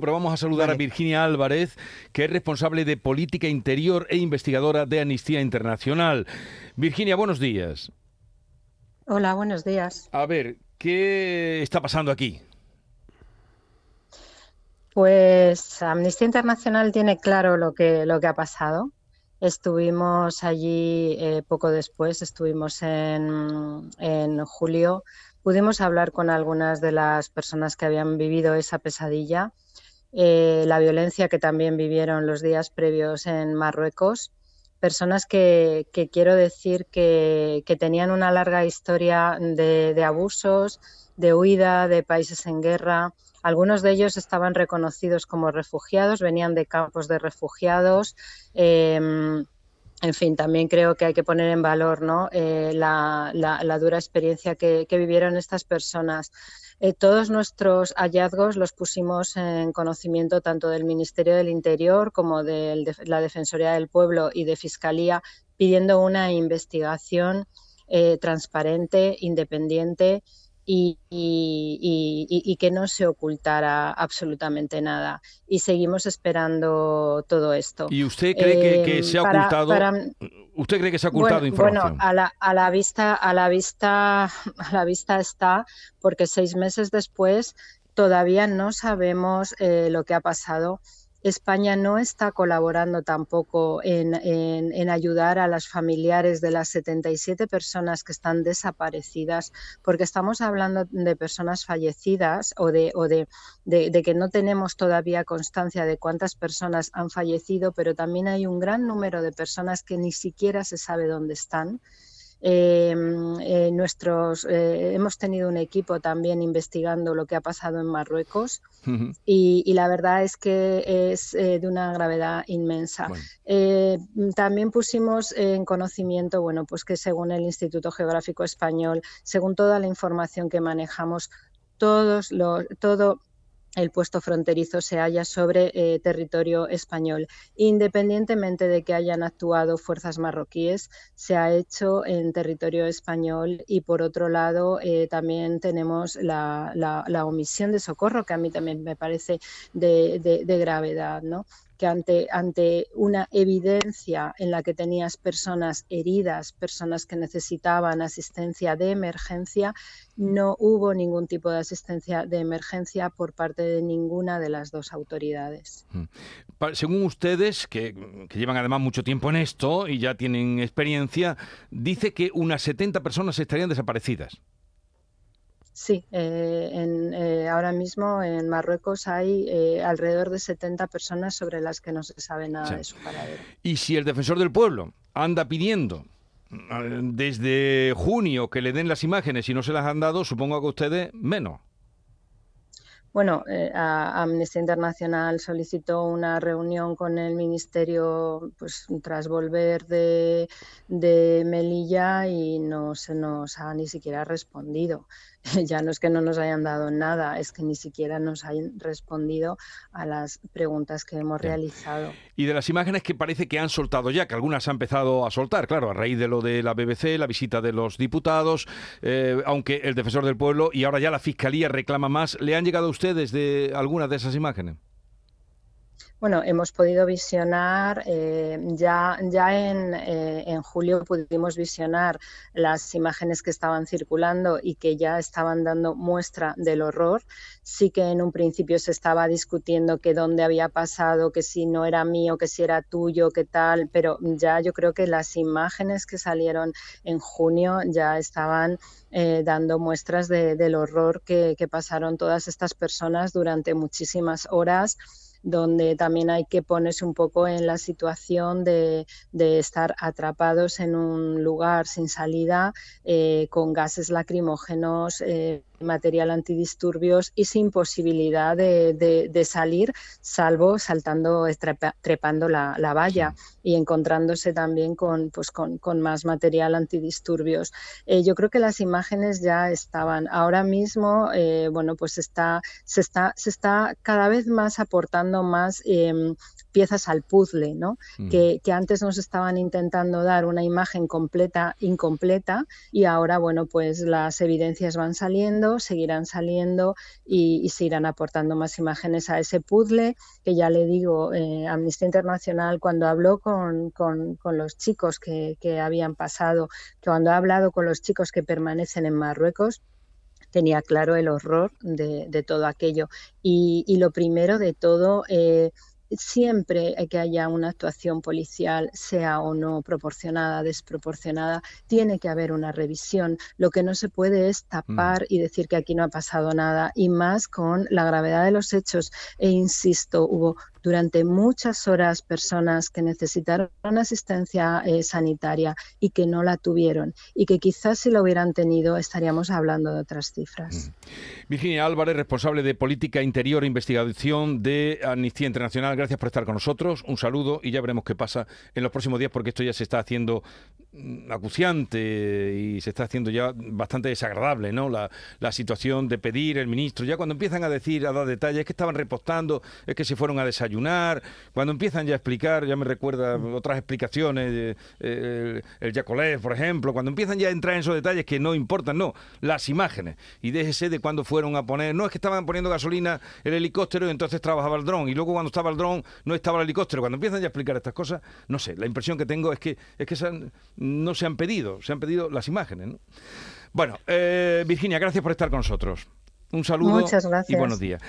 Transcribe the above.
Pero vamos a saludar a Virginia Álvarez, que es responsable de política interior e investigadora de Amnistía Internacional. Virginia, buenos días. Hola, buenos días. A ver, ¿qué está pasando aquí? Pues Amnistía Internacional tiene claro lo que, lo que ha pasado. Estuvimos allí eh, poco después, estuvimos en, en julio. Pudimos hablar con algunas de las personas que habían vivido esa pesadilla eh, la violencia que también vivieron los días previos en Marruecos. Personas que, quiero decir que, tenían una larga historia de, abusos, de huida de países en guerra. Algunos de ellos estaban reconocidos como refugiados, venían de campos de refugiados. Em, en fin, también creo que hay que poner en valor ¿no? Eh, la, dura experiencia que, vivieron estas personas. Eh, todos nuestros hallazgos los pusimos en conocimiento tanto del Ministerio del Interior como de la Defensoría del Pueblo y de Fiscalía, pidiendo una investigación eh, transparente, independiente y, que no se ocultara absolutamente nada. Y seguimos esperando todo esto. ¿Y usted cree que, se ha em, ocultado? ¿Usted cree que se ha ocultado información? Bueno, a la, a la, vista, a la vista, a la vista está, porque seis meses después todavía no sabemos eh, lo que ha pasado España no está colaborando tampoco en, ayudar a las familiares de las 77 personas que están desaparecidas, porque estamos hablando de personas fallecidas o, de, de, que no tenemos todavía constancia de cuántas personas han fallecido, pero también hay un gran número de personas que ni siquiera se sabe dónde están. Em, eh, nuestros, eh, hemos tenido un equipo también investigando lo que ha pasado en Marruecos y, la verdad es que es eh, de una gravedad inmensa. también pusimos en conocimiento, bueno, pues que según el Instituto Geográfico Español, según toda la información que manejamos, todos los, todo el puesto fronterizo se halla sobre eh, territorio español. Independientemente de que hayan actuado fuerzas marroquíes, se ha hecho en territorio español y por otro lado eh, también tenemos la, omisión de socorro, que a mí también me parece de, de gravedad. ¿no? Que ante, ante una evidencia en la que tenías personas heridas, personas que necesitaban asistencia de emergencia, no hubo ningún tipo de asistencia de emergencia por parte de ninguna de las dos autoridades. Mm. Según ustedes, que, que, llevan además mucho tiempo en esto y ya tienen experiencia, dice que unas 70 personas estarían desaparecidas. Sí, eh, eh, ahora mismo en Marruecos hay eh, alrededor de 70 personas sobre las que no se sabe nada de su paradero. Y si el defensor del pueblo anda pidiendo desde junio que le den las imágenes y no se las han dado, supongo que ustedes menos. Bueno, Amnistía Internacional solicitó una reunión con el Ministerio pues, tras volver de, de Melilla y no se nos ha ni siquiera respondido. ya no es que no nos hayan dado nada, es que ni siquiera nos hayan respondido a las preguntas que hemos realizado. Y de las imágenes que parece que han soltado ya, que algunas han empezado a soltar, claro, a raíz de lo de la BBC, la visita de los diputados, eh, aunque el defensor del pueblo y ahora ya la Fiscalía reclama más, ¿le han llegado a ustedes de algunas de esas imágenes? Bueno, hemos podido visionar, eh, ya, ya eh, en, julio pudimos visionar las imágenes que estaban circulando y que ya estaban dando muestra del horror. Sí que en un principio se estaba discutiendo que dónde había pasado, que si no era mío, que si era tuyo, qué tal, pero ya yo creo que las imágenes que salieron en junio ya estaban eh, dando muestras del horror que pasaron todas estas personas durante muchísimas horas donde también hay que ponerse un poco en la situación de, estar atrapados en un lugar sin salida, eh, con gases lacrimógenos, eh, material antidisturbios y sin posibilidad de, salir, salvo saltando, trepando la, valla y encontrándose también con, pues con, más material antidisturbios. Eh, yo creo que las imágenes ya estaban. Ahora mismo, bueno, pues está, se, está, se está cada vez más aportando más em, piezas al puzzle, ¿no? Mm. Que, que, antes nos estaban intentando dar una imagen completa, incompleta, y ahora, bueno, pues las evidencias van saliendo, seguirán saliendo y, se irán aportando más imágenes a ese puzzle, que ya le digo, eh, Amnistía Internacional, cuando habló con, con, con los chicos que, que habían pasado, cuando ha hablado con los chicos que permanecen en Marruecos, tenía claro el horror de, todo aquello. Y, lo primero de todo, eh, siempre que haya una actuación policial, sea o no proporcionada, desproporcionada, tiene que haber una revisión. Lo que no se puede es tapar mm. y decir que aquí no ha pasado nada, y más con la gravedad de los hechos. E insisto, hubo durante muchas horas personas que necesitaron asistencia eh, sanitaria y que no la tuvieron y que quizás si lo hubieran tenido estaríamos hablando de otras cifras. Virginia Álvarez, responsable de Política Interior e Investigación de Amnistía Internacional, gracias por estar con nosotros. Un saludo y ya veremos qué pasa en los próximos días porque esto ya se está haciendo mm, acuciante y se está haciendo ya bastante desagradable, ¿no? La, la situación de pedir el ministro, ya cuando empiezan a decir, a dar detalles, es que estaban repostando, es que se fueron a desayunar cuando empiezan ya a explicar, ya me recuerda otras explicaciones, eh, el, Yacolet, por ejemplo, cuando empiezan ya a entrar en esos detalles que no importan, no, las imágenes. Y déjese de cuando fueron a poner, no es que estaban poniendo gasolina el helicóptero y entonces trabajaba el dron, y luego cuando estaba el dron no estaba el helicóptero. Cuando empiezan ya a explicar estas cosas, no sé, la impresión que tengo es que, es que no se han pedido, se han pedido las imágenes. Bueno, eh, Virginia, gracias por estar con nosotros. Un saludo Muchas gracias. y buenos días.